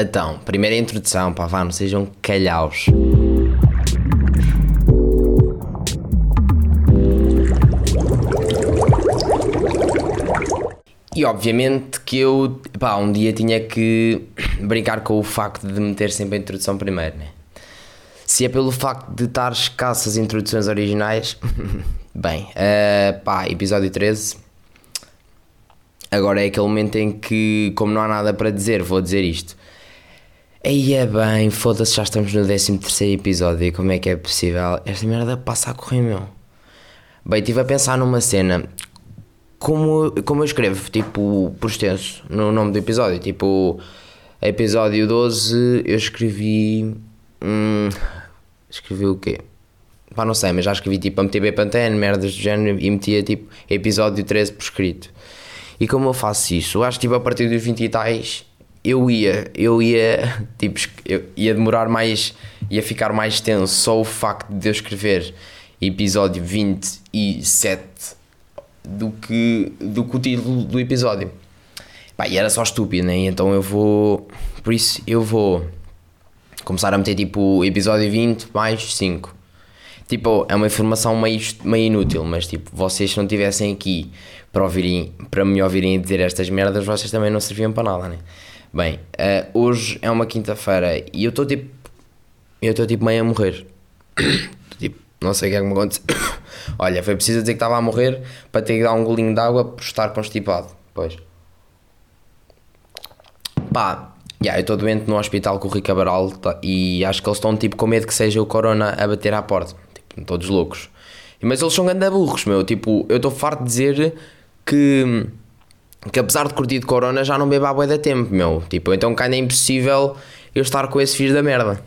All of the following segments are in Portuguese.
Então, primeira introdução, pá, vá, não sejam calhaus. E obviamente que eu, pá, um dia tinha que brincar com o facto de meter sempre a introdução primeiro, né? Se é pelo facto de estar escassas introduções originais, bem, uh, pá, episódio 13. Agora é aquele momento em que, como não há nada para dizer, vou dizer isto. Aí é bem, foda-se, já estamos no 13 episódio e como é que é possível? Esta merda passa a correr, meu. Bem, estive a pensar numa cena. Como, como eu escrevo, tipo, por extenso, no nome do episódio. Tipo, episódio 12, eu escrevi. Hum, escrevi o quê? Pá, não sei, mas já escrevi tipo MTB Pantene, merdas do género, e metia tipo episódio 13 por escrito. E como eu faço isso? Eu acho que tipo, a partir dos 20 e tais eu ia, eu ia, tipo, eu ia demorar mais, ia ficar mais tenso só o facto de eu escrever episódio 27 do que, do que o título do episódio. Pá, e era só estúpido, né? Então eu vou, por isso eu vou começar a meter tipo episódio 20 mais 5. Tipo, é uma informação meio, meio inútil, mas tipo, vocês se não estivessem aqui para, ouvirem, para me ouvirem dizer estas merdas, vocês também não serviam para nada, né? Bem, uh, hoje é uma quinta-feira e eu estou tipo. Eu estou tipo meio a morrer. tipo, não sei o que é que me aconteceu. Olha, foi preciso dizer que estava a morrer para ter que dar um golinho de água por estar constipado. Pois. Pá, yeah, eu estou doente no hospital com o Rico Cabral tá, e acho que eles estão tipo com medo que seja o Corona a bater à porta. Tipo, todos loucos. Mas eles são gandaburros, meu. Tipo, eu estou farto de dizer que que apesar de curtir de corona já não bebo bué da tempo, meu. Tipo, então ainda é impossível eu estar com esse filho da merda.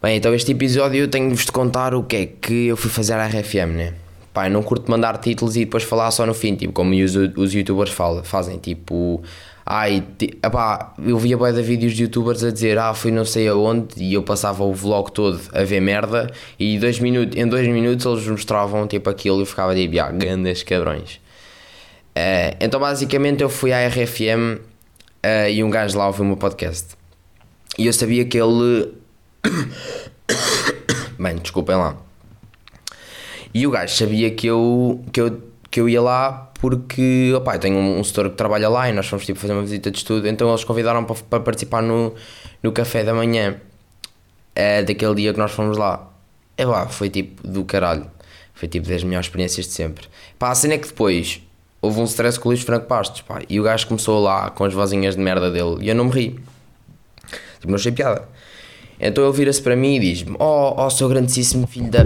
Bem, então este episódio eu tenho-vos de contar o que é que eu fui fazer à RFM, né? Pá, não curto mandar títulos e depois falar só no fim, tipo, como os, os youtubers falam, fazem, tipo... Ai, epá, eu via bué de vídeos de youtubers a dizer ah, fui não sei aonde e eu passava o vlog todo a ver merda e dois minutos, em dois minutos eles mostravam tipo aquilo e eu ficava tipo, ah, grandes cabrões. Uh, então basicamente eu fui à RFM uh, eh, e um gajo lá ouviu o meu podcast. E eu sabia que ele. Bem, desculpem lá. E o gajo sabia que eu, que eu, que eu ia lá porque opa, eu tenho um, setor que trabalha lá e nós fomos tipo, fazer uma visita de estudo. Então eles convidaram para, para participar no, no café da manhã uh, daquele dia que nós fomos lá. É lá, foi tipo do caralho. Foi tipo das melhores experiências de sempre. Pá, a cena é que depois houve um stress com o Luís Franco Pastos, pá, e o gajo começou lá com as vozinhas de merda dele, e eu não me ri. Tipo, não achei piada. Então ele vira-se para mim e diz-me: Oh, oh, seu grandíssimo filho da.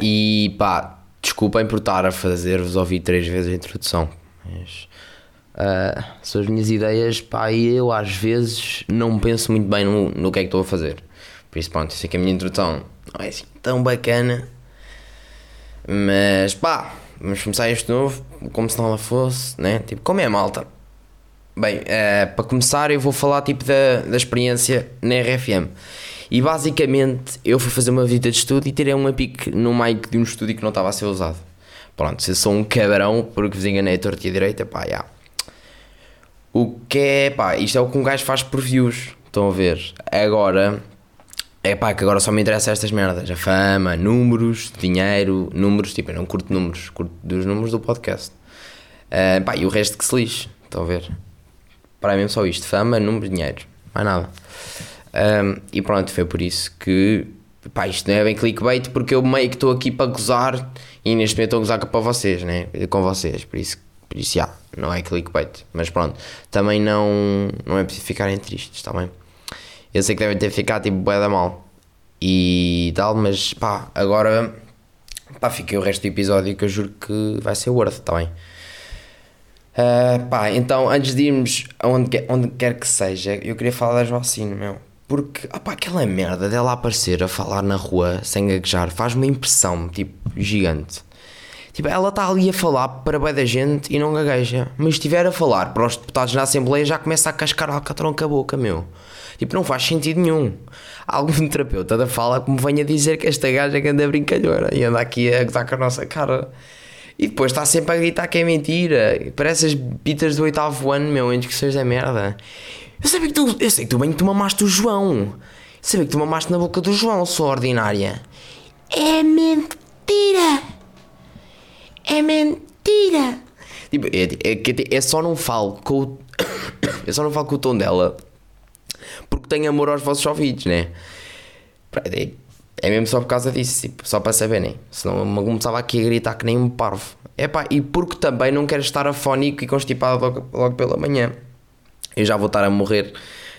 E pá, desculpem por estar a fazer-vos ouvir três vezes a introdução. Mas, uh, são as minhas ideias, pá, e eu às vezes não penso muito bem no, no que é que estou a fazer. Por isso, pronto, sei que a minha introdução não é assim tão bacana. Mas pá, vamos começar este novo, como se não ela fosse, né? Tipo, como é malta? Bem, uh, para começar, eu vou falar tipo da, da experiência na RFM. E basicamente, eu fui fazer uma visita de estudo e tirei uma pique no mic de um estúdio que não estava a ser usado. Pronto, se eu sou um cabrão porque vos enganei a torta e a direita, pá, já. O que é, pá, isto é o que um gajo faz por views, estão a ver? Agora, é pá, que agora só me interessa estas merdas. A fama, números, dinheiro, números, tipo, eu não curto números, curto dos números do podcast. Uh, pá, e o resto que se lixe, estão a ver? Para mim só isto, fama, números, dinheiro, mais nada. Um, ah, e pronto, foi por isso que, pá, isto não é bem clickbait, porque eu meio que estou aqui para gozar e neste momento estou a gozar para vocês, né? Com vocês, por isso, por isso, já, não é clickbait. Mas pronto, também não, não é preciso ficarem tristes, está bem? Eu sei que devem ter ficado tipo bué da mal e tal, mas pá, agora pá, fiquei o resto do episódio que eu juro que vai ser worth, está bem? Uh, pá, então antes de irmos aonde, onde quer que seja, eu queria falar da Joacine, meu. Porque, opá, aquela merda dela aparecer a falar na rua sem gaguejar faz uma impressão, tipo, gigante. Tipo, ela está ali a falar para bem da gente e não gagueja. Mas estiver a falar para os deputados na Assembleia já começa a cascar alcatrão com a boca, meu. Tipo, não faz sentido nenhum. Algum terapeuta da fala que me venha dizer que esta gaja que anda brincalhona e anda aqui a gozar com a nossa cara. E depois está sempre a gritar que é mentira. Parece as bitas do oitavo ano, meu, em discussões da merda. Eu sabia que tu, eu sei que tu bem que tu mamaste o João. Eu sabia que tu mamaste na boca do João, sua ordinária. É mentira! É mentira! Tipo, é, é, é só não falo com o. Eu só não falo com o tom dela tenho amor aos vossos ouvidos, né? É, é mesmo só por causa disso, tipo, só para saberem. Senão eu começava aqui a gritar que nem um parvo. Epá, e porque também não quero estar afónico e constipado logo, logo pela manhã. Eu já vou estar a morrer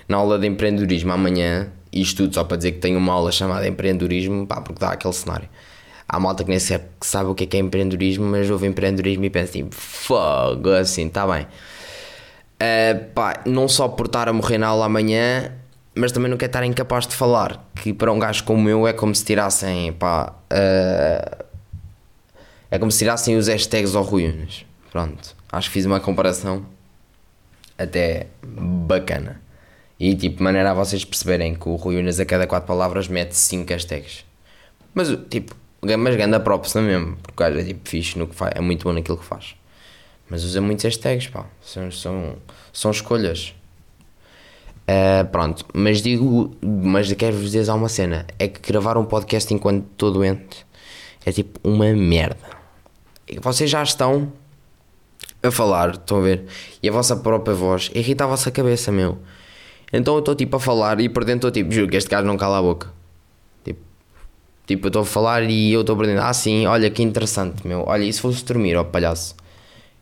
na aula de empreendedorismo amanhã. Isto tudo só para dizer que tenho uma aula chamada empreendedorismo, pá, porque dá aquele cenário. Há malta que nem sabe, que sabe o que é, que é empreendedorismo, mas ouve empreendedorismo e pensa tipo, fogo, assim, está bem. Uh, pá, não só por estar a morrer na aula amanhã, mas também não quero estar incapaz de falar. Que para um gajo como eu é como se tirassem, pá, uh, é como se tirassem os hashtags ao Ruínas. Pronto, acho que fiz uma comparação até bacana. E tipo, maneira a vocês perceberem que o Rui Unas a cada quatro palavras mete 5 hashtags. Mas tipo, mas ganda props não mesmo, porque o gajo é tipo fixe no que faz, é muito bom naquilo que faz. Mas usa muitos hashtags, pá, são, são, são escolhas. Uh, pronto, mas digo, mas quero-vos dizer uma cena: é que gravar um podcast enquanto estou doente é tipo uma merda. Vocês já estão a falar, estão a ver? E a vossa própria voz irrita a vossa cabeça, meu. Então eu estou tipo a falar e por dentro estou tipo, juro que este gajo não cala a boca. Tipo, tipo eu estou a falar e eu estou por dentro, ah sim, olha que interessante, meu. Olha, e se fosse dormir, ó palhaço?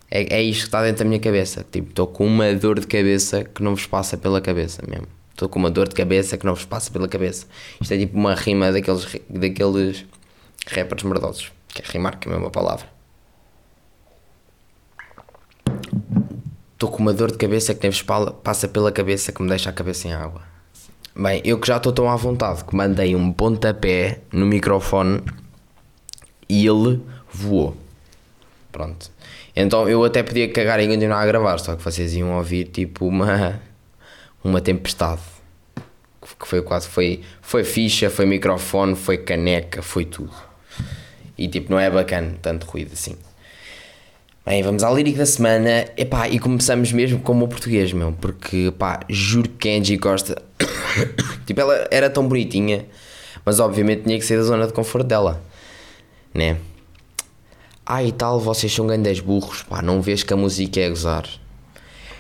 É, é isto que está dentro da minha cabeça. Tipo, estou com uma dor de cabeça que não vos passa pela cabeça mesmo. Estou com uma dor de cabeça que não vos passa pela cabeça. Isto é tipo uma rima daqueles, daqueles rappers merdosos. Que é rimar, que é a mesma palavra. Estou com uma dor de cabeça que nem vos passa pela cabeça que me deixa a cabeça em água. Bem, eu que já estou tão à vontade que mandei um pontapé no microfone e ele voou. Pronto. Então eu até podia cagar e continuar a gravar, só que vocês iam ouvir tipo uma, uma tempestade. Que foi quase, foi, foi ficha, foi microfone, foi caneca, foi tudo. E tipo, não é bacana tanto ruído assim. Bem, vamos à lírica da semana. Epá, e começamos mesmo com o português, meu. Porque, pá, juro que Angie Costa. tipo, ela era tão bonitinha, mas obviamente tinha que ser da zona de conforto dela, né? Ah e tal, vocês são grandes burros, pá, não vês que a música é gozar.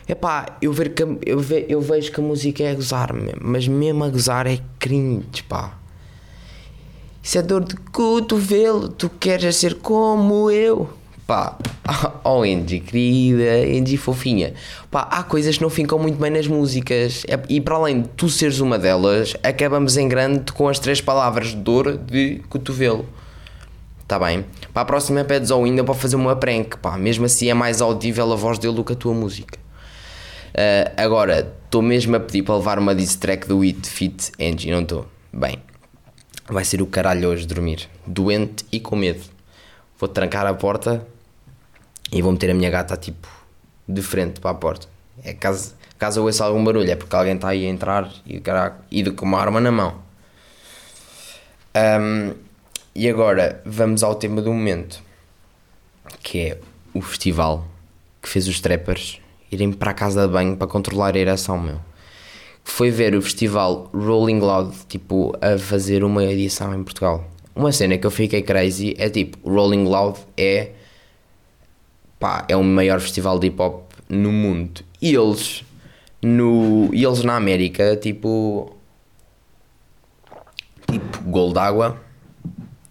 É pá, eu, ver que, eu, ve, eu vejo que a música é gozar, mas mesmo a gozar é cringe, pá. Isso é dor de cotovelo, tu queres ser como eu. Pá, oh Angie, querida, Angie fofinha. Pá, há coisas que não ficam muito bem nas músicas. É, e para além de tu seres uma delas, acabamos em grande com as três palavras dor de cotovelo. Tá bem? Para a próxima pedes ao Windows para fazer uma prank, pá. Mesmo assim é mais audível a voz dele do que a tua música. Uh, agora, estou mesmo a pedir para levar uma diss track do It Fit Angie, não estou? Bem, vai ser o caralho hoje dormir. Doente e com medo. Vou trancar a porta e vou meter a minha gata tipo de frente para a porta. É caso, caso eu ouça algum barulho, é porque alguém está aí a entrar e, caraca, e com uma arma na mão. Um, e agora vamos ao tema do momento, que é o festival que fez os trappers irem para a casa de banho para controlar a ereção, meu. Foi ver o festival Rolling Loud, tipo, a fazer uma edição em Portugal. Uma cena que eu fiquei crazy é tipo, Rolling Loud é pá, é o maior festival de hip hop no mundo. E eles no e eles na América, tipo tipo gol d'água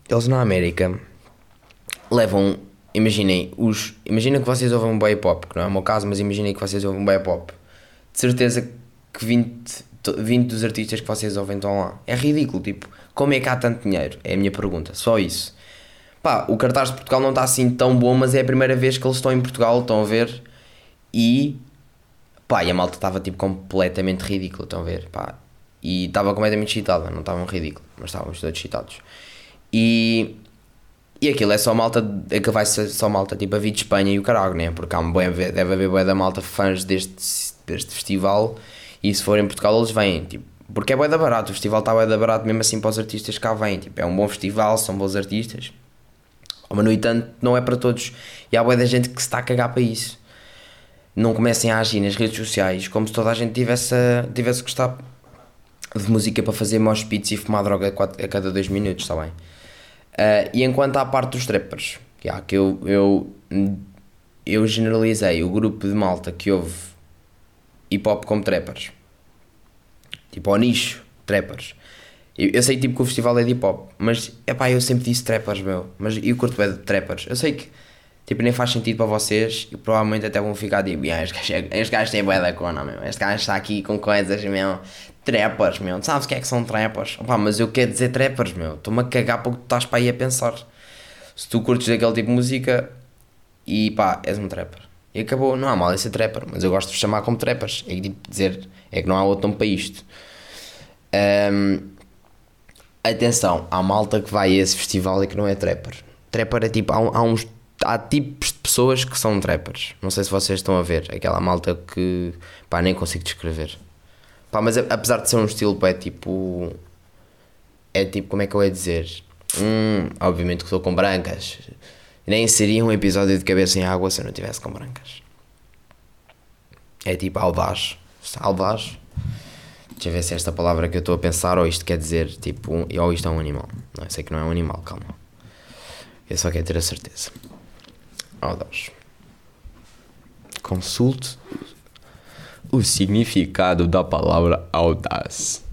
eles na América levam, imaginem, os, imaginem que vocês ouvem um boy pop, que não é o meu caso, mas imaginem que vocês ouvem um boy pop. De certeza que 20, 20 dos artistas que vocês ouvem estão lá. É ridículo, tipo, como é que há tanto dinheiro? É a minha pergunta, só isso. Pá, o cartaz de Portugal não está assim tão bom, mas é a primeira vez que eles estão em Portugal, estão a ver? E pá, e a malta estava tipo completamente ridícula, estão a ver? Pá, e estava completamente excitada, não estavam ridículos, mas estávamos todos excitados. E, e aquilo é só malta, aquilo vai ser só malta tipo a vir de Espanha e o caralho, né? Porque há um bem, deve haver boa da malta fãs deste, deste festival e se forem em Portugal eles vêm, tipo, Porque é bué da barato, o festival está bué da barato mesmo assim para os artistas que cá vêm. Tipo, é um bom festival, são bons artistas. Mas no entanto, não é para todos. E há bué da gente que se está a cagar para isso. Não comecem a agir nas redes sociais como se toda a gente tivesse, tivesse gostado de música para fazer mosh pits e fumar droga a cada dois minutos, está bem? Uh, e enquanto à parte dos trappers, yeah, que eu, eu, eu generalizei o grupo de malta que houve hip hop como trappers, tipo ao nicho, trappers. Eu, eu, sei tipo que o festival é de hip hop, mas é pá, eu sempre disse trappers, meu. Mas eu curto bem de trappers. Eu sei que tipo, nem faz sentido para vocês e provavelmente até vão ficar tipo, ah, este gajo, este gajo tem bué da cona, meu. Este gajo está aqui com coisas, meu. Trappers, meu. Sabes o que é que são trappers? Opa, mas eu quero dizer trappers, meu. Estou-me a cagar para o que tu estás para aí a pensar. Se tu curtes daquele tipo de música e pá, és um trapper. E acabou, não há mal em ser trapper, mas eu gosto de chamar como trappers. É tipo dizer, é que não há outro nome para isto. Um, atenção, há malta que vai a esse festival e que não é trapper. Trapper é tipo, há, há, uns há tipos de pessoas que são trappers. Não sei se vocês estão a ver, aquela malta que pá, nem consigo descrever. Pá, mas apesar de ser um estilo, pá, é tipo. É tipo, como é que eu ia dizer? Hum, obviamente que estou com brancas. Nem seria um episódio de cabeça em água se eu não tivesse com brancas. É tipo audaz. Audaz Deixa eu ver se é esta palavra que eu estou a pensar ou isto quer dizer tipo, ou isto é um animal. Não, eu sei que não é um animal, calma. Eu só quero ter a certeza. Audaz. Consulte o significado da palavra audaz.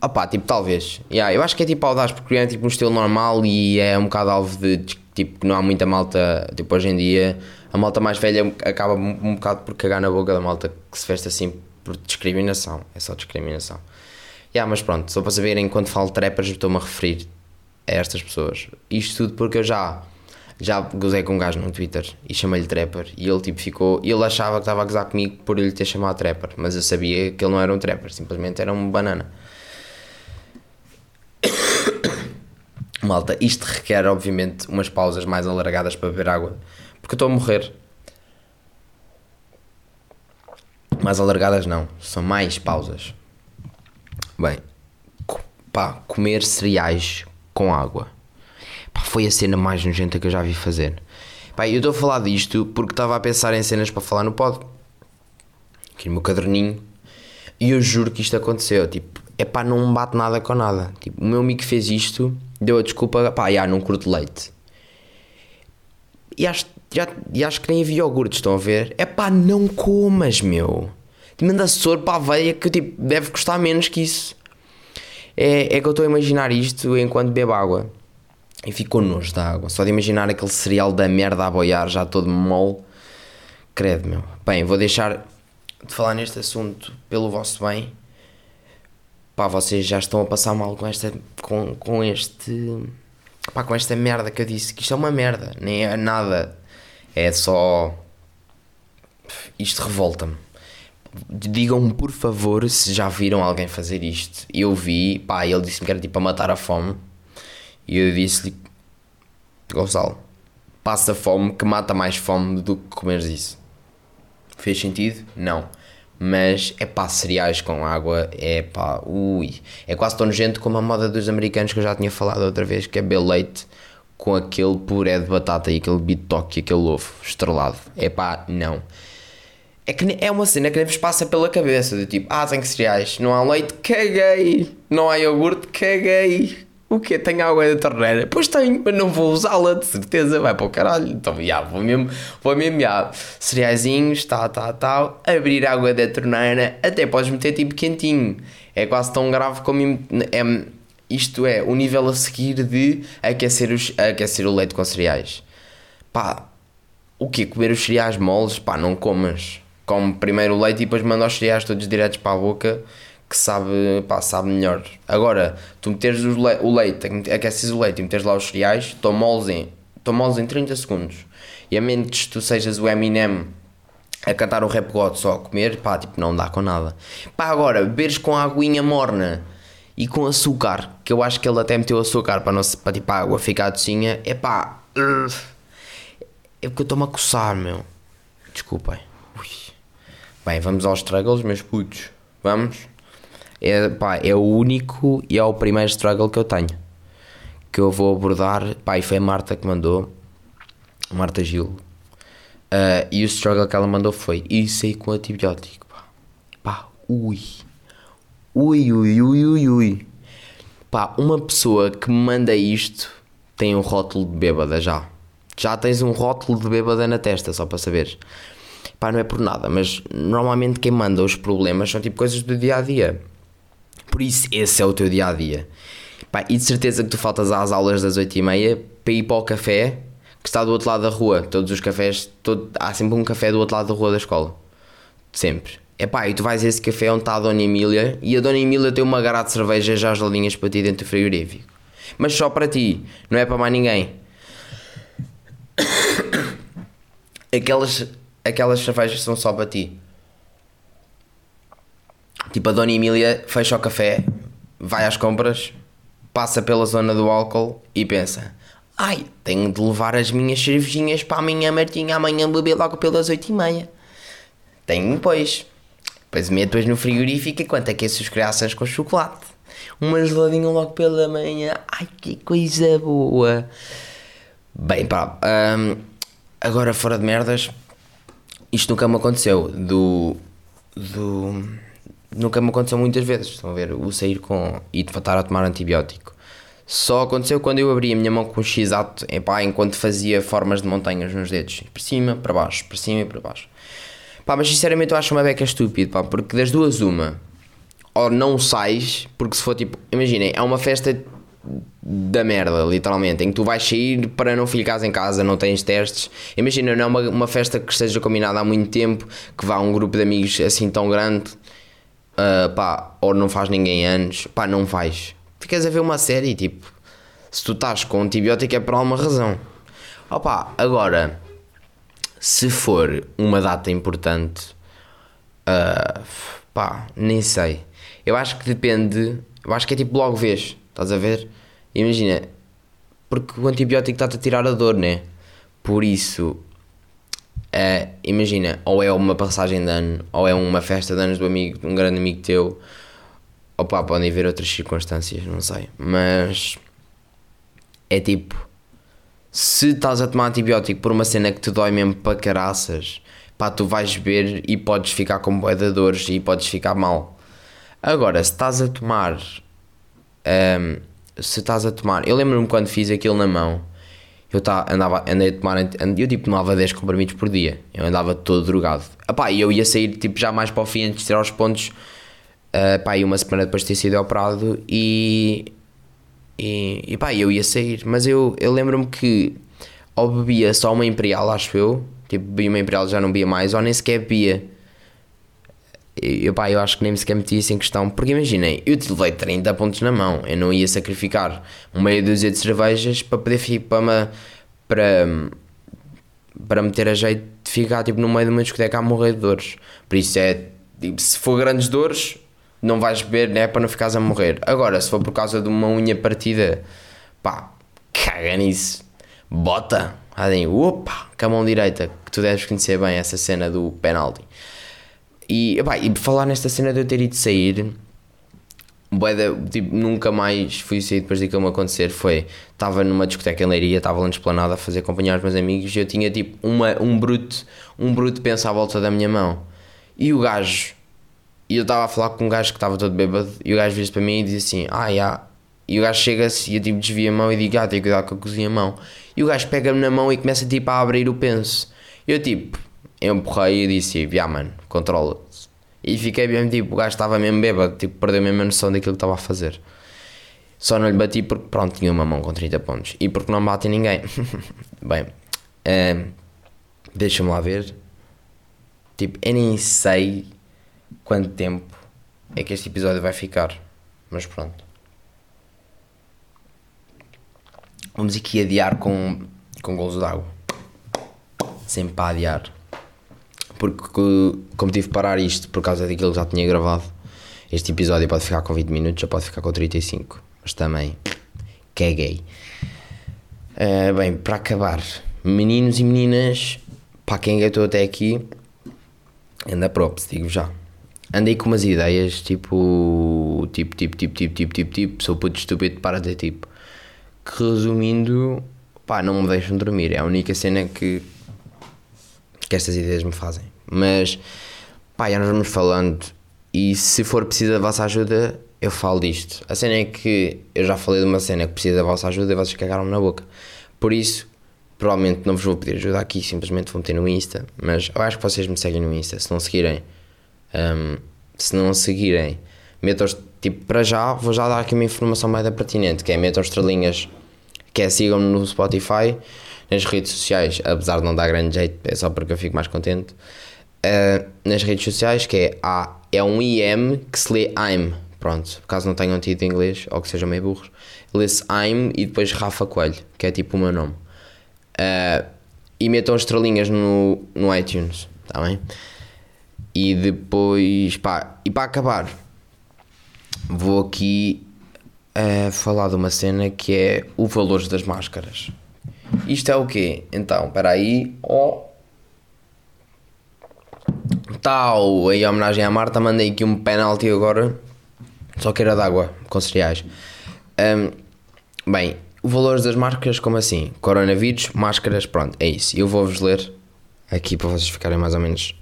Ah pá, tipo, talvez. Yeah, eu acho que é tipo audaz porque é tipo um estilo normal e é um bocado alvo de tipo que não há muita malta, tipo hoje em dia a malta mais velha acaba um, bocado por cagar na boca da malta que se veste assim por discriminação. É só discriminação. Yeah, mas pronto, só para saberem, quando falo trappers, estou-me a referir a estas pessoas. Isto tudo porque eu já já gozei com um gajo no Twitter e chamei-lhe trapper e ele tipo ficou. Ele achava que estava a gozar comigo por ele ter chamado trapper, mas eu sabia que ele não era um trapper, simplesmente era um banana. Malta, isto requer obviamente umas pausas mais alargadas para beber água porque eu estou a morrer. Mais alargadas não, são mais pausas. Bem, pá, comer cereais com água. Pá, foi a cena mais nojenta que eu já vi fazer. Pá, eu estou a falar disto porque estava a pensar em cenas para falar no pod. Aqui no meu caderninho. E eu juro que isto aconteceu. Tipo, é pá, não bate nada com nada. Tipo, o meu amigo fez isto, deu a desculpa, pá, já, não curto leite. E acho já, e acho que nem havia iogurte, estão a ver? É pá, não comas, meu. Manda soro para a veia que tipo, deve custar menos que isso. É, é que eu estou a imaginar isto enquanto bebo água. E fico nojo da água. Só de imaginar aquele cereal da merda a boiar já todo mole. Credo, meu. Bem, vou deixar de falar neste assunto pelo vosso bem. Pá, vocês já estão a passar mal com esta. com, com este. Pá, com esta merda que eu disse. Que isto é uma merda. Nem é nada é só. Isto revolta-me. Digam-me, por favor, se já viram alguém fazer isto. Eu vi, pá, ele disse-me que era tipo a matar a fome. E eu disse-lhe: Gonçalo, passa fome que mata mais fome do que comeres isso. Fez sentido? Não. Mas é pá, cereais com água, é pá, ui. É quase tão nojento como a moda dos americanos que eu já tinha falado outra vez, que é leite com aquele puré de batata e aquele bitoque e aquele ovo estrelado. É pá, não. É que é uma cena que nem vos passa pela cabeça, de tipo, ah, tem cereais, não há leite, caguei. Não há iogurte, caguei. O quê? Tenho água da torneira? Pois tenho, mas não vou usá-la, de certeza, vai para o caralho. Então, já, vou mesmo, vou mesmo, já, cereaisinhos, tal, tal, tal, abrir água da torneira, até podes meter tipo quentinho. É quase tão grave como... É, isto é, o nível a seguir de aquecer, os, aquecer o leite com cereais. Pá, o quê? Comer os cereais moles? Pá, não comas. Come primeiro o leite e depois manda os cereais todos diretos para a boca, que sabe, pá, sabe melhor. Agora, tu meteres o, le o leite, aqueces o leite e meteres lá os cereais, estão moles em, em 30 segundos. E a menos que tu sejas o Eminem a cantar o rap God só a comer, pá, tipo, não dá com nada. Pá, agora, beberes com a aguinha morna e com açúcar, que eu acho que ele até meteu açúcar para, não, para tipo, a água ficar docinha, é pá, é porque eu estou-me a coçar, meu. Desculpem. Bem, vamos aos struggles, meus putos. Vamos. É, pá, é o único e é o primeiro struggle que eu tenho. Que eu vou abordar. Pá, e foi a Marta que mandou. Marta Gil. Uh, e o struggle que ela mandou foi isso aí com antibiótico. Pá, pá ui. Ui, ui, ui, ui, ui. Pá, uma pessoa que me manda isto tem um rótulo de bêbada já. Já tens um rótulo de bêbada na testa, só para saberes. Pá, não é por nada, mas normalmente quem manda os problemas são tipo coisas do dia a dia. Por isso, esse é o teu dia a dia. Pá, e de certeza que tu faltas às aulas das 8h30 para ir para o café que está do outro lado da rua. Todos os cafés, todo, há sempre um café do outro lado da rua da escola. Sempre. É pá, e tu vais a esse café onde está a Dona Emília e a Dona Emília tem uma garrafa de cerveja já geladinhas para ti dentro do frigorífico. Mas só para ti, não é para mais ninguém. Aquelas, aquelas cervejas são só para ti. Tipo, a Dona Emília fecha o café, vai às compras, passa pela zona do álcool e pensa: Ai, tenho de levar as minhas cervejinhas para a minha Martinha amanhã beber logo pelas 8 e meia. Tenho, pois. Depois meto-as no frigorífico enquanto aqueço os crianças com chocolate. Uma geladinha logo pela manhã. Ai, que coisa boa. Bem, pá. Um, agora, fora de merdas, isto nunca me aconteceu. Do. Do. Nunca me aconteceu muitas vezes. Estão a ver? O sair com. e estar a tomar antibiótico. Só aconteceu quando eu abri a minha mão com o x-ato, enquanto fazia formas de montanhas nos dedos. Para cima, para baixo, para cima e para baixo. Pá, mas sinceramente eu acho uma beca estúpido, pá, porque das duas uma, ou não sais, porque se for tipo, imaginem, é uma festa da merda, literalmente, em que tu vais sair para não ficares em casa, não tens testes. Imagina, não é uma, uma festa que esteja combinada há muito tempo, que vá um grupo de amigos assim tão grande, uh, pá, ou não faz ninguém anos, pá, não vais. Ficas a ver uma série, tipo, se tu estás com antibiótico é por alguma razão. Opa, agora, se for uma data importante, uh, pá, nem sei. Eu acho que depende, eu acho que é tipo logo vês, estás a ver? Imagina, porque o antibiótico está-te a tirar a dor, né? Por isso, uh, imagina, ou é uma passagem de ano, ou é uma festa de anos do amigo, de um grande amigo teu, Opa, podem haver outras circunstâncias, não sei. Mas é tipo, se estás a tomar antibiótico por uma cena que te dói mesmo para caraças, pá, tu vais beber e podes ficar com boedadores e podes ficar mal. Agora, se estás a tomar, um, se estás a tomar, eu lembro-me quando fiz aquilo na mão, eu tá, andava, andei a tomar, eu tipo tomava 10 comprimidos por dia, eu andava todo drogado. Epá, e eu ia sair tipo já mais para o fim antes de tirar os pontos uh, e uma semana depois de ter sido operado e, e, e eu ia sair, mas eu, eu lembro-me que ou bebia só uma Imperial, acho eu, tipo, bebia uma Imperial já não bebia mais, ou nem sequer bebia. Eu, pá, eu acho que nem sequer metia isso em questão, porque imaginem, eu te levei 30 pontos na mão, eu não ia sacrificar meia dúzia de cervejas para poder para, para, para meter a jeito de ficar tipo, no meio de uma discoteca a morrer de dores. Por isso é, tipo, se for grandes dores, não vais beber, né? Para não ficares a morrer. Agora, se for por causa de uma unha partida, pá, caga nisso. Bota. Adem, opa, com a mão direita, que tu deves conhecer bem essa cena do penalti. E, pá, e falar nesta cena de eu ter ido sair, Boeda, tipo, nunca mais fui sair depois daquilo me acontecer. Foi, estava numa discoteca em Leiria, estava lá na esplanada a fazer acompanhar os meus amigos e eu tinha tipo uma, um bruto, um bruto pensa à volta da minha mão. E o gajo e eu estava a falar com um gajo que estava todo bêbado e o gajo vira para mim e diz assim: Ah, já. E o gajo chega-se e eu tipo desvia a mão e digo: Ah, tenho que cuidar com a cozinha a mão. E o gajo pega-me na mão e começa tipo a abrir o penso. Eu tipo, empurrei e disse: Ya, mano, controla-te. E fiquei mesmo tipo, o gajo estava mesmo bêbado, tipo, perdeu mesmo a noção daquilo que estava a fazer. Só não lhe bati porque, pronto, tinha uma mão com 30 pontos. E porque não bate ninguém. Bem, um, deixa-me lá ver. Tipo, eu nem sei quanto tempo é que este episódio vai ficar. Mas pronto. Vamos aqui adiar com, com golos d'água. Sempre para adiar. Porque, como tive de parar isto por causa daquilo que já tinha gravado, este episódio pode ficar com 20 minutos, já pode ficar com 35. Mas também, caguei. Uh, bem, para acabar, meninos e meninas, para quem aguentou até aqui, Anda props, digo já. Andei com umas ideias tipo. Tipo, tipo, tipo, tipo, tipo, tipo, tipo. Sou puto estúpido para ter tipo. Que resumindo. Pá, não me deixam dormir. É a única cena que. Que estas ideias me fazem. Mas. Pá, já nós vamos falando. E se for preciso da vossa ajuda, eu falo disto. A cena é que eu já falei de uma cena que precisa da vossa ajuda e vocês cagaram-me na boca. Por isso, provavelmente não vos vou pedir ajuda aqui, simplesmente vou meter no Insta. Mas eu acho que vocês me seguem no Insta. Se não seguirem, um, se não seguirem, metam tipo para já, vou já dar aqui uma informação mais pertinente, que é metam estrelinhas, que é sigam-me no Spotify, nas redes sociais, apesar de não dar grande jeito, é só porque eu fico mais contente. Uh, nas redes sociais, que é A, é um IM que se lê I'm. Pronto, caso não tenham tido inglês ou que sejam meio burros, lê-se I'm e depois Rafa Coelho, que é tipo o meu nome. Uh, e metam estrelinhas no, no iTunes, está bem? E depois, pá, e para acabar, vou aqui uh, falar de uma cena que é o valores das máscaras. Isto é o quê? Então, espera aí, oh. Tal, em homenagem à Marta, mandei aqui um penalti agora, só que era de água, com cereais. Um, bem, valores das máscaras, como assim? Coronavírus, máscaras, pronto, é isso. Eu vou-vos ler aqui para vocês ficarem mais ou menos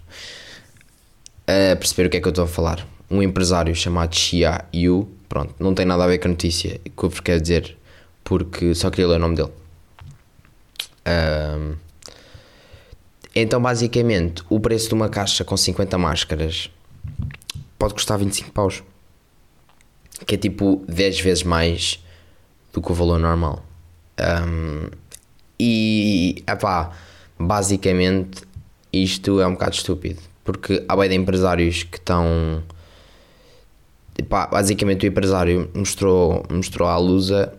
a perceber o que é que eu estou a falar. Um empresário chamado Xia Yu, pronto, não tem nada a ver com a notícia que eu quero dizer, porque só queria ler o nome dele. Então, basicamente, o preço de uma caixa com 50 máscaras pode custar 25 paus, que é tipo 10 vezes mais do que o valor normal. Um, e, epá, basicamente, isto é um bocado estúpido porque há bem de empresários que estão. Basicamente o empresário mostrou, mostrou à Lusa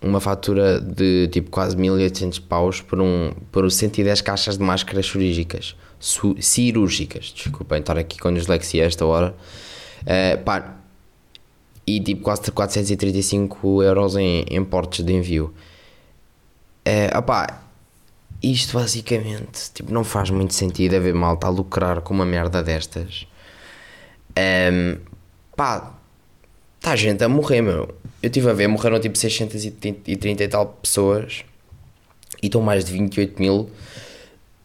uma fatura de tipo quase 1800 paus por, um, por 110 caixas de máscaras cirúrgicas. Su, cirúrgicas, desculpem estar aqui com dislexia a esta hora. Uh, pá, e tipo quase 435 euros em, em portes de envio. Uh, opá, isto basicamente tipo, não faz muito sentido haver malta a lucrar com uma merda destas. Um, pá, está gente a morrer, meu. Eu estive a ver, morreram tipo 630 e tal pessoas e estão mais de 28 mil.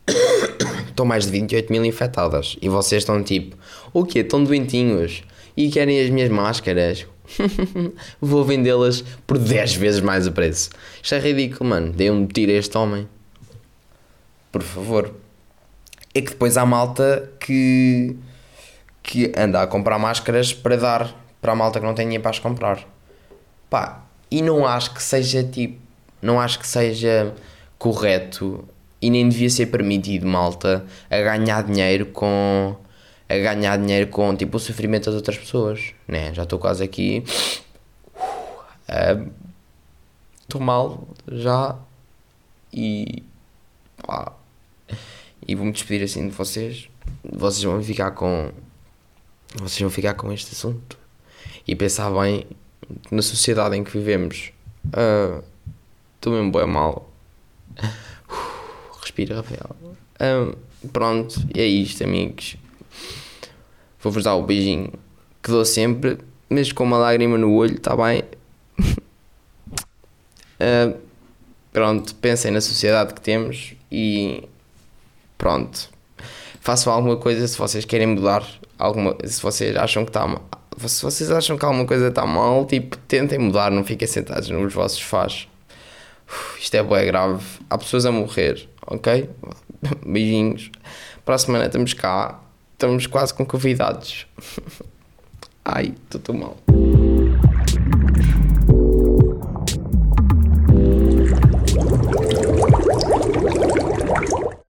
estão mais de 28 mil infectadas. E vocês estão tipo, o quê? Estão doentinhos e querem as minhas máscaras. Vou vendê-las por 10 vezes mais o preço. Isto é ridículo, mano. Dei um tiro a este homem por favor. É que depois há malta que, que anda a comprar máscaras para dar para a malta que não tem dinheiro para as comprar. Pá, e não acho que seja tipo, não acho que seja correto e nem devia ser permitido malta a ganhar dinheiro com a ganhar dinheiro com tipo o sofrimento das outras pessoas, né? Já estou quase aqui estou uh, mal já e pá, e vou-me despedir assim de vocês. Vocês vão ficar com. Vocês vão ficar com este assunto e pensar bem na sociedade em que vivemos. Estou uh, mesmo bem mal. Respira, Rafael. Uh, pronto, é isto, amigos. Vou-vos dar o beijinho que dou sempre, mas com uma lágrima no olho, está bem? uh, pronto, pensem na sociedade que temos e pronto. Façam alguma coisa se vocês querem mudar alguma, se vocês acham que está. Se vocês acham que alguma coisa está mal, tipo, tentem mudar, não fiquem sentados nos vossos faz. Isto é bem grave. Há pessoas a morrer, ok? Beijinhos. Para a semana estamos cá. Estamos quase com convidados. Ai, estou mal.